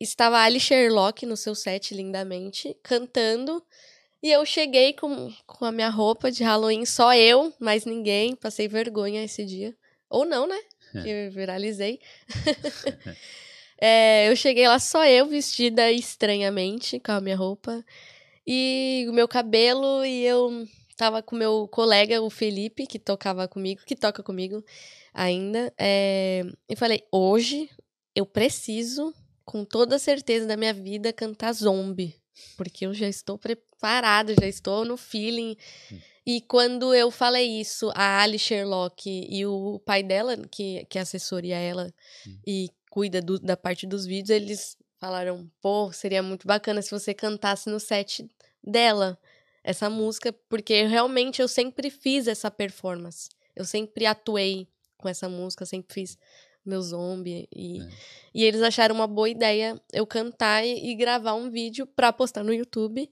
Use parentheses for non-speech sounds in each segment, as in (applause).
estava Ali Sherlock no seu set lindamente, cantando. E eu cheguei com, com a minha roupa de Halloween, só eu, mais ninguém. Passei vergonha esse dia. Ou não, né? Que eu viralizei. (laughs) (laughs) é, eu cheguei lá só eu, vestida estranhamente com a minha roupa. E o meu cabelo, e eu tava com meu colega, o Felipe, que tocava comigo, que toca comigo ainda. É, e falei, hoje eu preciso, com toda certeza da minha vida, cantar zombie. Porque eu já estou preparada, já estou no feeling. Hum. E quando eu falei isso, a Ali Sherlock e o pai dela, que, que assessoria ela hum. e cuida do, da parte dos vídeos, eles falaram: pô, seria muito bacana se você cantasse no set dela essa música, porque realmente eu sempre fiz essa performance. Eu sempre atuei com essa música, sempre fiz meu zombie. E, é. e eles acharam uma boa ideia eu cantar e, e gravar um vídeo pra postar no YouTube.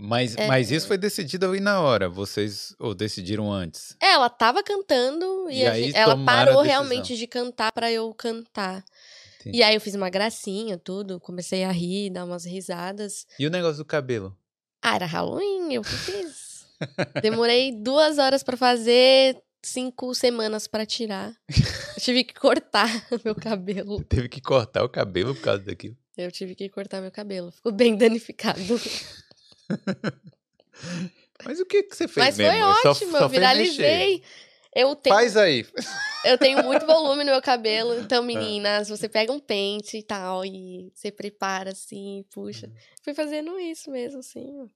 Mas, é, mas isso foi decidido ali na hora, vocês ou decidiram antes? É, ela tava cantando e, e aí ela parou realmente de cantar para eu cantar. Entendi. E aí eu fiz uma gracinha, tudo, comecei a rir, dar umas risadas. E o negócio do cabelo? Ah, era Halloween, eu fiz. Demorei duas horas para fazer, cinco semanas para tirar. Eu tive que cortar (laughs) meu cabelo. Teve que cortar o cabelo por causa daquilo? Eu tive que cortar meu cabelo. Ficou bem danificado. (laughs) Mas o que, que você fez Mas mesmo? foi ótimo, só, só eu viralizei. Eu tenho, Faz aí. Eu tenho muito volume no meu cabelo, então, (laughs) ah. meninas, você pega um pente e tal, e você prepara assim, puxa. Uhum. Fui fazendo isso mesmo, assim.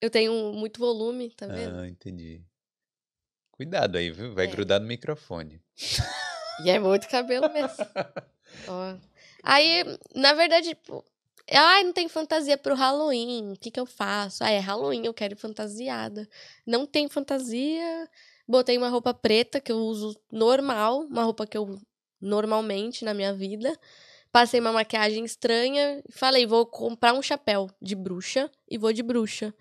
Eu tenho muito volume, tá vendo? Ah, entendi. Cuidado aí, viu? Vai é. grudar no microfone. E é muito cabelo mesmo. (laughs) Ó. Aí, na verdade, tipo, ai, não tem fantasia pro Halloween. O que que eu faço? Ah, é Halloween, eu quero fantasiada. Não tem fantasia. Botei uma roupa preta que eu uso normal, uma roupa que eu normalmente na minha vida. Passei uma maquiagem estranha e falei, vou comprar um chapéu de bruxa e vou de bruxa.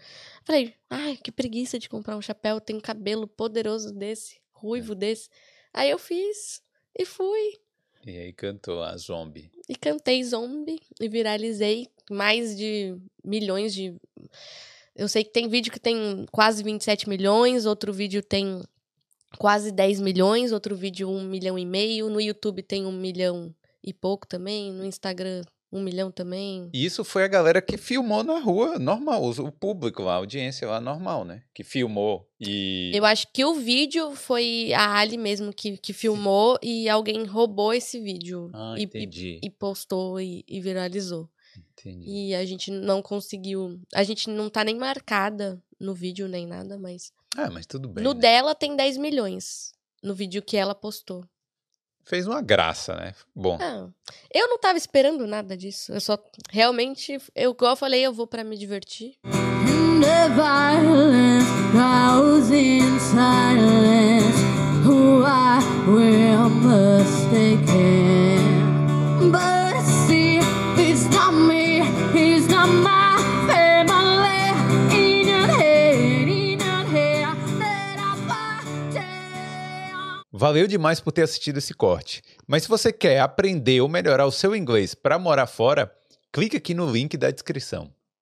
Falei, ai, que preguiça de comprar um chapéu, tem um cabelo poderoso desse, ruivo desse. Aí eu fiz e fui. E aí cantou a Zombie. E cantei Zombie e viralizei mais de milhões de. Eu sei que tem vídeo que tem quase 27 milhões, outro vídeo tem quase 10 milhões, outro vídeo 1 milhão e meio, no YouTube tem 1 milhão e pouco também, no Instagram um milhão também. E isso foi a galera que filmou na rua, normal, o público lá, a audiência lá, normal, né? Que filmou e... Eu acho que o vídeo foi a Ali mesmo que, que filmou e alguém roubou esse vídeo. Ah, e, entendi. E, e postou e, e, viralizou. Entendi. E a gente não conseguiu... A gente não tá nem marcada no vídeo nem nada, mas... Ah, mas tudo bem. No né? dela tem 10 milhões, no vídeo que ela postou fez uma graça, né? Bom. Não, eu não tava esperando nada disso. Eu só realmente, eu igual eu falei, eu vou para me divertir. And the violence Valeu demais por ter assistido esse corte. Mas se você quer aprender ou melhorar o seu inglês para morar fora, clique aqui no link da descrição.